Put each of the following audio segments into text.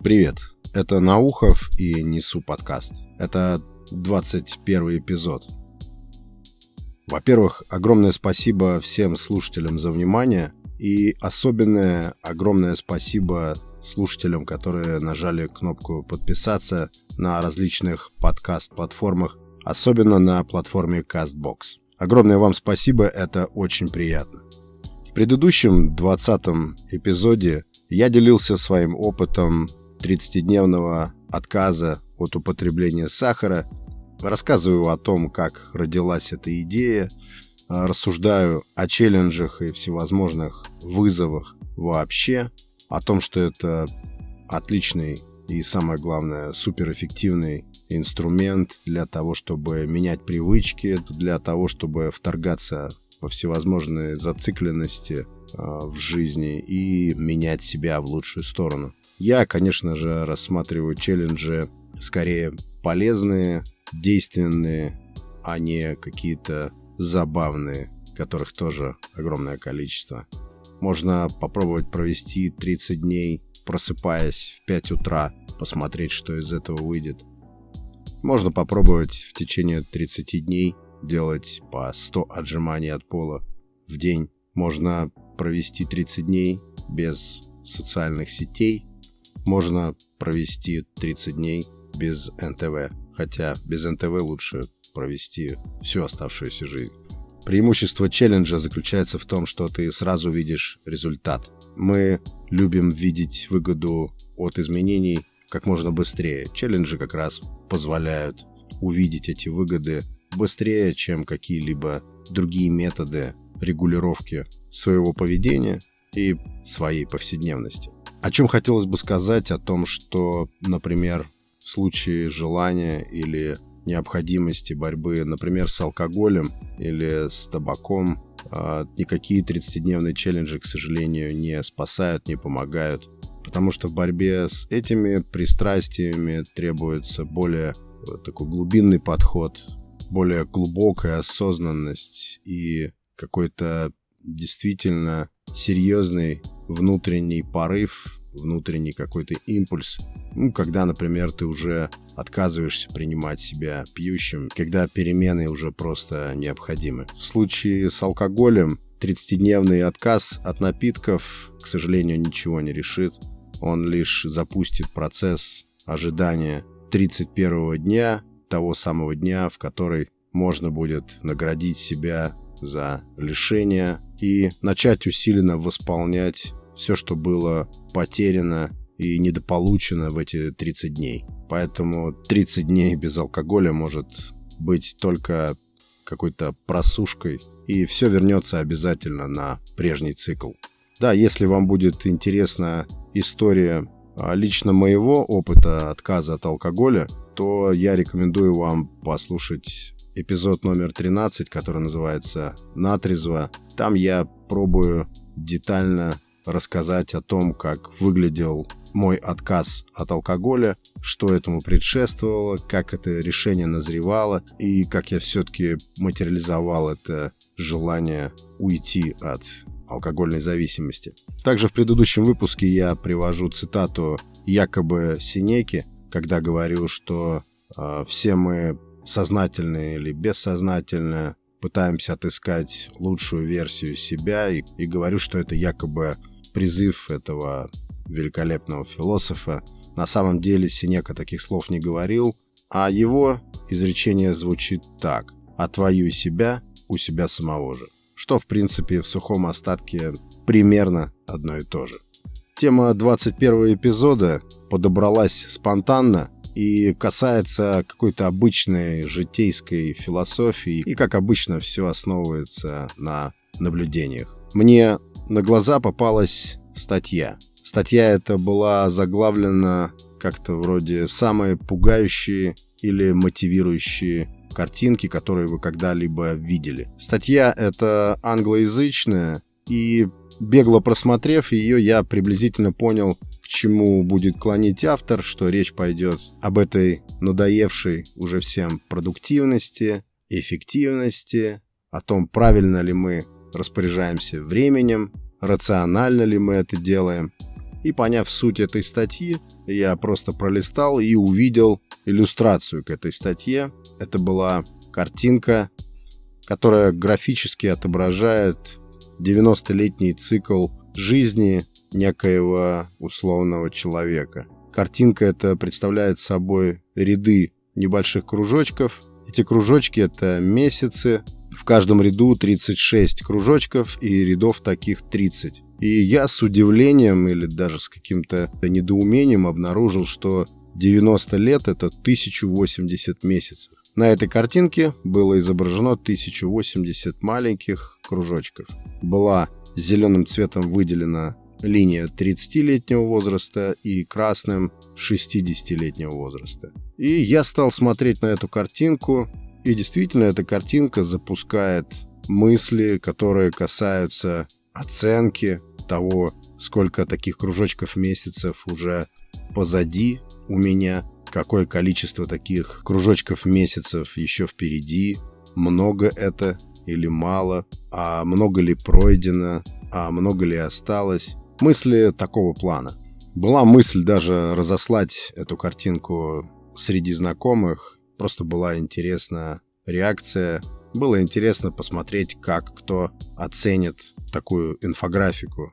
Привет, это Наухов и Несу подкаст. Это 21 эпизод. Во-первых, огромное спасибо всем слушателям за внимание и особенное огромное спасибо слушателям, которые нажали кнопку подписаться на различных подкаст-платформах, особенно на платформе CastBox. Огромное вам спасибо, это очень приятно. В предыдущем 20 эпизоде я делился своим опытом 30-дневного отказа от употребления сахара, рассказываю о том, как родилась эта идея, рассуждаю о челленджах и всевозможных вызовах вообще, о том, что это отличный и, самое главное, суперэффективный инструмент для того, чтобы менять привычки, для того, чтобы вторгаться во всевозможные зацикленности э, в жизни и менять себя в лучшую сторону. Я, конечно же, рассматриваю челленджи скорее полезные, действенные, а не какие-то забавные, которых тоже огромное количество. Можно попробовать провести 30 дней, просыпаясь в 5 утра, посмотреть, что из этого выйдет. Можно попробовать в течение 30 дней делать по 100 отжиманий от пола в день. Можно провести 30 дней без социальных сетей. Можно провести 30 дней без НТВ. Хотя без НТВ лучше провести всю оставшуюся жизнь. Преимущество челленджа заключается в том, что ты сразу видишь результат. Мы любим видеть выгоду от изменений как можно быстрее. Челленджи как раз позволяют увидеть эти выгоды быстрее, чем какие-либо другие методы регулировки своего поведения и своей повседневности. О чем хотелось бы сказать, о том, что, например, в случае желания или необходимости борьбы, например, с алкоголем или с табаком, а, никакие 30-дневные челленджи, к сожалению, не спасают, не помогают. Потому что в борьбе с этими пристрастиями требуется более э, такой глубинный подход, более глубокая осознанность и какой-то действительно серьезный внутренний порыв, внутренний какой-то импульс. Ну, когда, например, ты уже отказываешься принимать себя пьющим, когда перемены уже просто необходимы. В случае с алкоголем 30-дневный отказ от напитков, к сожалению, ничего не решит. Он лишь запустит процесс ожидания 31 дня, того самого дня, в который можно будет наградить себя за лишение и начать усиленно восполнять все, что было потеряно и недополучено в эти 30 дней. Поэтому 30 дней без алкоголя может быть только какой-то просушкой, и все вернется обязательно на прежний цикл. Да, если вам будет интересна история а, лично моего опыта отказа от алкоголя, то я рекомендую вам послушать эпизод номер 13, который называется «Натрезво». Там я пробую детально рассказать о том, как выглядел мой отказ от алкоголя, что этому предшествовало, как это решение назревало и как я все-таки материализовал это желание уйти от алкогольной зависимости. Также в предыдущем выпуске я привожу цитату якобы Синеки, когда говорю, что э, все мы сознательно или бессознательно пытаемся отыскать лучшую версию себя и, и говорю, что это якобы призыв этого великолепного философа. На самом деле Синека таких слов не говорил, а его изречение звучит так «отвоюй себя у себя самого же», что в принципе в сухом остатке примерно одно и то же. Тема 21 эпизода подобралась спонтанно и касается какой-то обычной житейской философии, и как обычно все основывается на наблюдениях. Мне на глаза попалась статья. Статья эта была заглавлена как-то вроде «Самые пугающие или мотивирующие картинки, которые вы когда-либо видели». Статья эта англоязычная, и бегло просмотрев ее, я приблизительно понял, к чему будет клонить автор, что речь пойдет об этой надоевшей уже всем продуктивности, эффективности, о том, правильно ли мы распоряжаемся временем, рационально ли мы это делаем. И поняв суть этой статьи, я просто пролистал и увидел иллюстрацию к этой статье. Это была картинка, которая графически отображает 90-летний цикл жизни некоего условного человека. Картинка эта представляет собой ряды небольших кружочков. Эти кружочки — это месяцы. В каждом ряду 36 кружочков и рядов таких 30. И я с удивлением или даже с каким-то недоумением обнаружил, что 90 лет — это 1080 месяцев. На этой картинке было изображено 1080 маленьких кружочков. Была зеленым цветом выделена линия 30-летнего возраста и красным 60-летнего возраста. И я стал смотреть на эту картинку, и действительно эта картинка запускает мысли, которые касаются оценки того, сколько таких кружочков месяцев уже позади у меня, какое количество таких кружочков месяцев еще впереди, много это или мало, а много ли пройдено, а много ли осталось. Мысли такого плана. Была мысль даже разослать эту картинку среди знакомых. Просто была интересна реакция. Было интересно посмотреть, как кто оценит такую инфографику.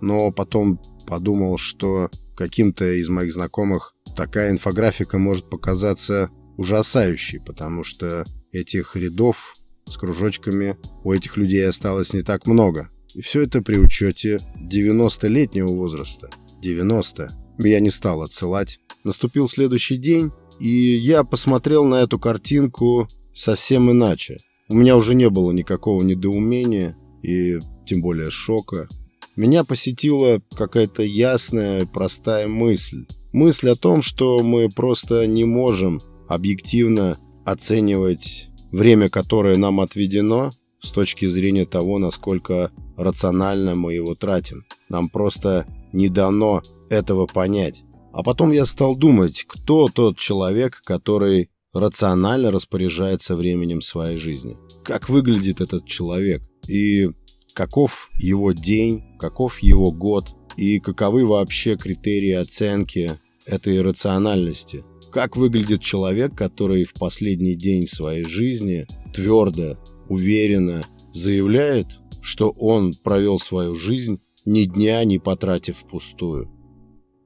Но потом подумал, что каким-то из моих знакомых такая инфографика может показаться ужасающей, потому что этих рядов с кружочками у этих людей осталось не так много. И все это при учете 90-летнего возраста. 90. Я не стал отсылать. Наступил следующий день, и я посмотрел на эту картинку совсем иначе. У меня уже не было никакого недоумения и тем более шока. Меня посетила какая-то ясная, простая мысль. Мысль о том, что мы просто не можем объективно оценивать время, которое нам отведено, с точки зрения того, насколько рационально мы его тратим. Нам просто не дано этого понять. А потом я стал думать, кто тот человек, который рационально распоряжается временем своей жизни. Как выглядит этот человек и каков его день, каков его год и каковы вообще критерии оценки этой рациональности. Как выглядит человек, который в последний день своей жизни твердо уверенно заявляет, что он провел свою жизнь ни дня не потратив впустую.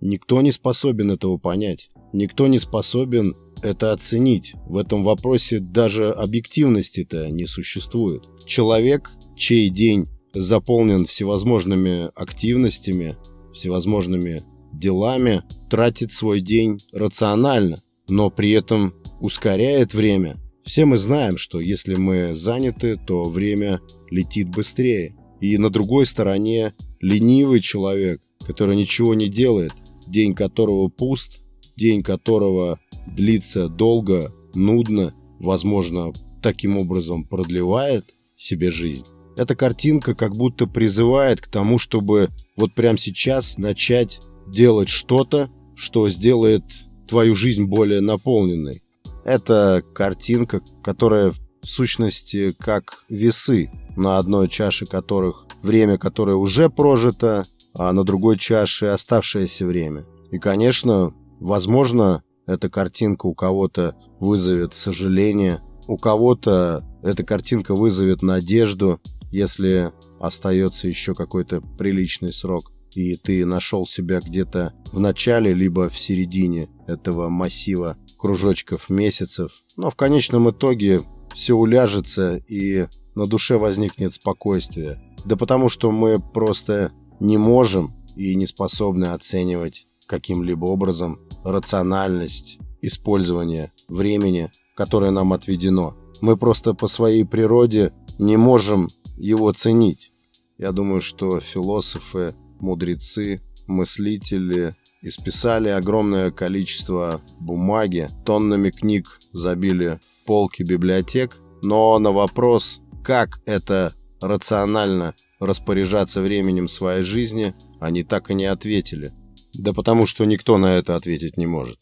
Никто не способен этого понять. Никто не способен это оценить. В этом вопросе даже объективности-то не существует. Человек, чей день заполнен всевозможными активностями, всевозможными делами, тратит свой день рационально, но при этом ускоряет время все мы знаем, что если мы заняты, то время летит быстрее. И на другой стороне ленивый человек, который ничего не делает, день которого пуст, день которого длится долго, нудно, возможно, таким образом продлевает себе жизнь. Эта картинка как будто призывает к тому, чтобы вот прямо сейчас начать делать что-то, что сделает твою жизнь более наполненной. Это картинка, которая в сущности как весы, на одной чаше которых время, которое уже прожито, а на другой чаше оставшееся время. И, конечно, возможно, эта картинка у кого-то вызовет сожаление, у кого-то эта картинка вызовет надежду, если остается еще какой-то приличный срок, и ты нашел себя где-то в начале, либо в середине этого массива кружочков месяцев. Но в конечном итоге все уляжется и на душе возникнет спокойствие. Да потому что мы просто не можем и не способны оценивать каким-либо образом рациональность использования времени, которое нам отведено. Мы просто по своей природе не можем его ценить. Я думаю, что философы, мудрецы, мыслители Исписали огромное количество бумаги, тоннами книг забили полки библиотек, но на вопрос, как это рационально распоряжаться временем своей жизни, они так и не ответили. Да потому что никто на это ответить не может.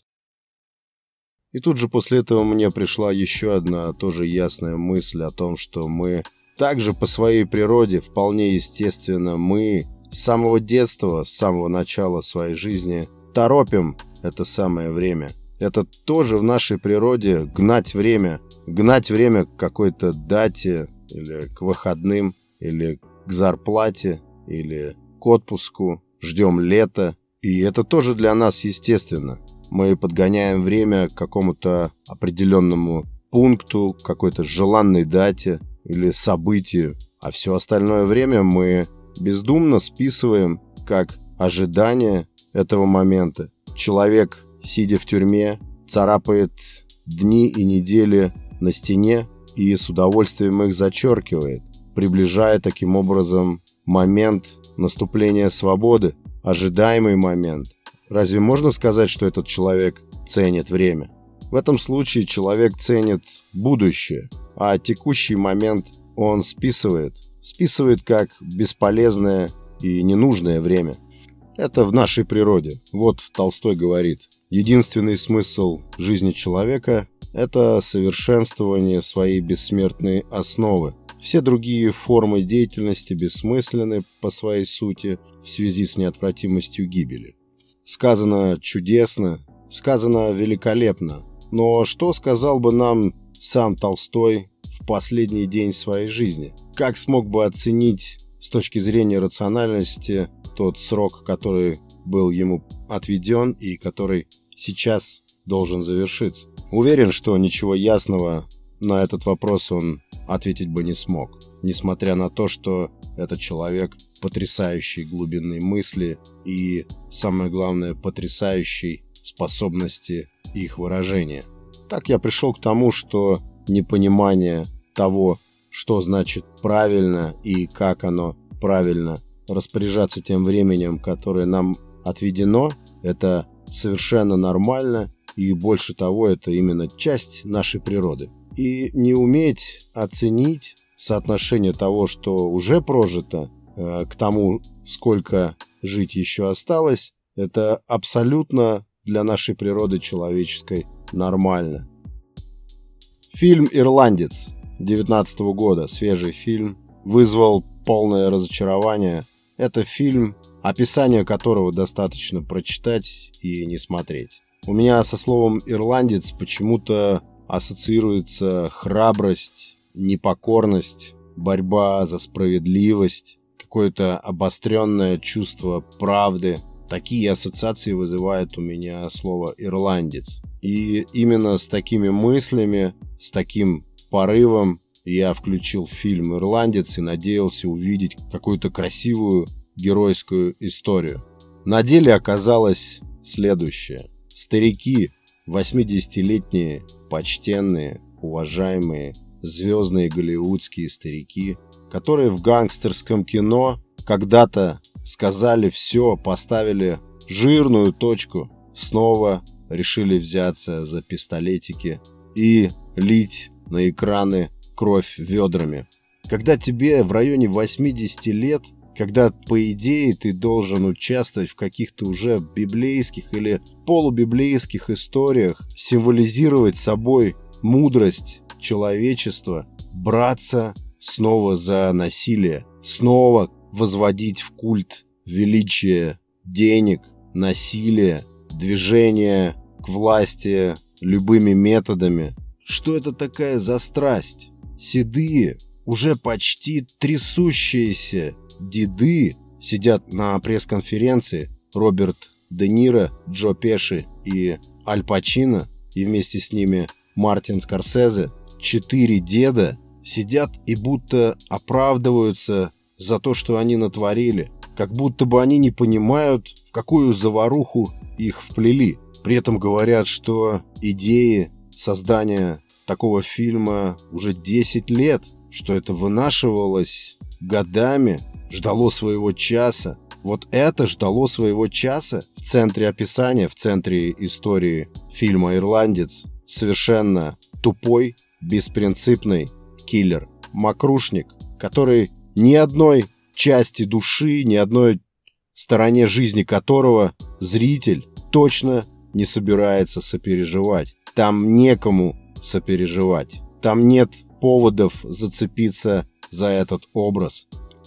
И тут же после этого мне пришла еще одна тоже ясная мысль о том, что мы также по своей природе, вполне естественно, мы с самого детства, с самого начала своей жизни торопим это самое время. Это тоже в нашей природе гнать время. Гнать время к какой-то дате или к выходным, или к зарплате, или к отпуску. Ждем лета. И это тоже для нас естественно. Мы подгоняем время к какому-то определенному пункту, какой-то желанной дате или событию. А все остальное время мы бездумно списываем как ожидание этого момента. Человек, сидя в тюрьме, царапает дни и недели на стене и с удовольствием их зачеркивает, приближая таким образом момент наступления свободы, ожидаемый момент. Разве можно сказать, что этот человек ценит время? В этом случае человек ценит будущее, а текущий момент он списывает списывает как бесполезное и ненужное время. Это в нашей природе. Вот Толстой говорит, единственный смысл жизни человека – это совершенствование своей бессмертной основы. Все другие формы деятельности бессмысленны по своей сути в связи с неотвратимостью гибели. Сказано чудесно, сказано великолепно, но что сказал бы нам сам Толстой последний день своей жизни – как смог бы оценить с точки зрения рациональности тот срок, который был ему отведен и который сейчас должен завершиться. Уверен, что ничего ясного на этот вопрос он ответить бы не смог, несмотря на то, что этот человек потрясающей глубинной мысли и, самое главное, потрясающей способности их выражения. Так я пришел к тому, что непонимание того, что значит правильно и как оно правильно распоряжаться тем временем, которое нам отведено, это совершенно нормально, и больше того, это именно часть нашей природы. И не уметь оценить соотношение того, что уже прожито, э, к тому, сколько жить еще осталось, это абсолютно для нашей природы человеческой нормально. Фильм «Ирландец» 2019 года, свежий фильм, вызвал полное разочарование. Это фильм, описание которого достаточно прочитать и не смотреть. У меня со словом «ирландец» почему-то ассоциируется храбрость, непокорность, борьба за справедливость, какое-то обостренное чувство правды. Такие ассоциации вызывает у меня слово «ирландец». И именно с такими мыслями, с таким порывом я включил фильм «Ирландец» и надеялся увидеть какую-то красивую геройскую историю. На деле оказалось следующее. Старики, 80-летние, почтенные, уважаемые, звездные голливудские старики, которые в гангстерском кино когда-то сказали все, поставили жирную точку, снова решили взяться за пистолетики и лить на экраны кровь ведрами. Когда тебе в районе 80 лет, когда, по идее, ты должен участвовать в каких-то уже библейских или полубиблейских историях, символизировать собой мудрость человечества, браться снова за насилие, снова возводить в культ величие денег, насилие, движение к власти любыми методами, что это такая за страсть? Седые, уже почти трясущиеся деды сидят на пресс-конференции Роберт Де Ниро, Джо Пеши и Аль Пачино, и вместе с ними Мартин Скорсезе, четыре деда сидят и будто оправдываются за то, что они натворили, как будто бы они не понимают, в какую заваруху их вплели. При этом говорят, что идеи создания такого фильма уже 10 лет, что это вынашивалось годами, ждало своего часа. Вот это ждало своего часа в центре описания, в центре истории фильма «Ирландец». Совершенно тупой, беспринципный киллер. Макрушник, который ни одной части души, ни одной стороне жизни которого зритель точно не собирается сопереживать. Там некому сопереживать. Там нет поводов зацепиться за этот образ.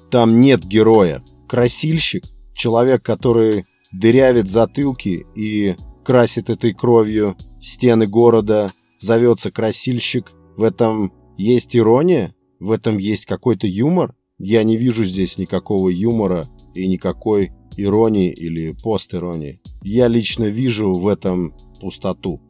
Там нет героя. красильщик, человек, который дырявит затылки и красит этой кровью стены города, зовется красильщик. В этом есть ирония? В этом есть какой-то юмор? Я не вижу здесь никакого юмора и никакой иронии или постиронии. Я лично вижу в этом пустоту.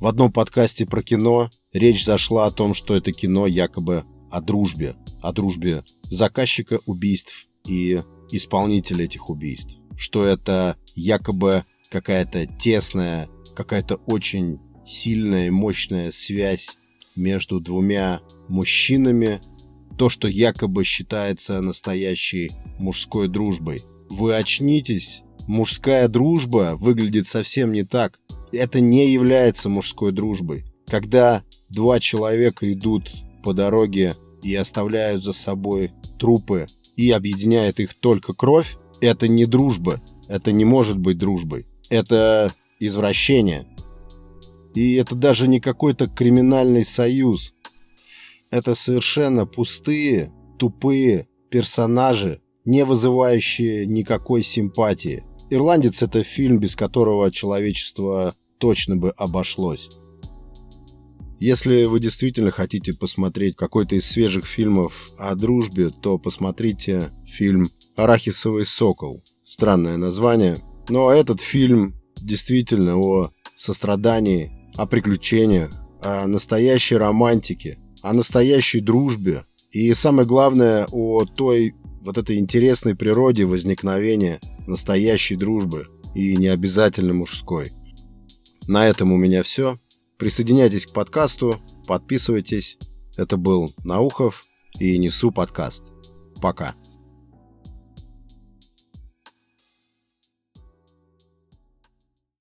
В одном подкасте про кино речь зашла о том, что это кино якобы о дружбе. О дружбе заказчика убийств и исполнителя этих убийств. Что это якобы какая-то тесная, какая-то очень сильная и мощная связь между двумя мужчинами, то, что якобы считается настоящей мужской дружбой. Вы очнитесь, мужская дружба выглядит совсем не так. Это не является мужской дружбой. Когда два человека идут по дороге и оставляют за собой трупы и объединяет их только кровь, это не дружба. Это не может быть дружбой. Это извращение. И это даже не какой-то криминальный союз. Это совершенно пустые, тупые персонажи, не вызывающие никакой симпатии. «Ирландец» — это фильм, без которого человечество точно бы обошлось. Если вы действительно хотите посмотреть какой-то из свежих фильмов о дружбе, то посмотрите фильм «Арахисовый сокол». Странное название. Но этот фильм действительно о сострадании, о приключениях, о настоящей романтике, о настоящей дружбе и самое главное о той вот этой интересной природе возникновения настоящей дружбы и не обязательно мужской. На этом у меня все. Присоединяйтесь к подкасту, подписывайтесь. Это был Наухов и Несу подкаст. Пока.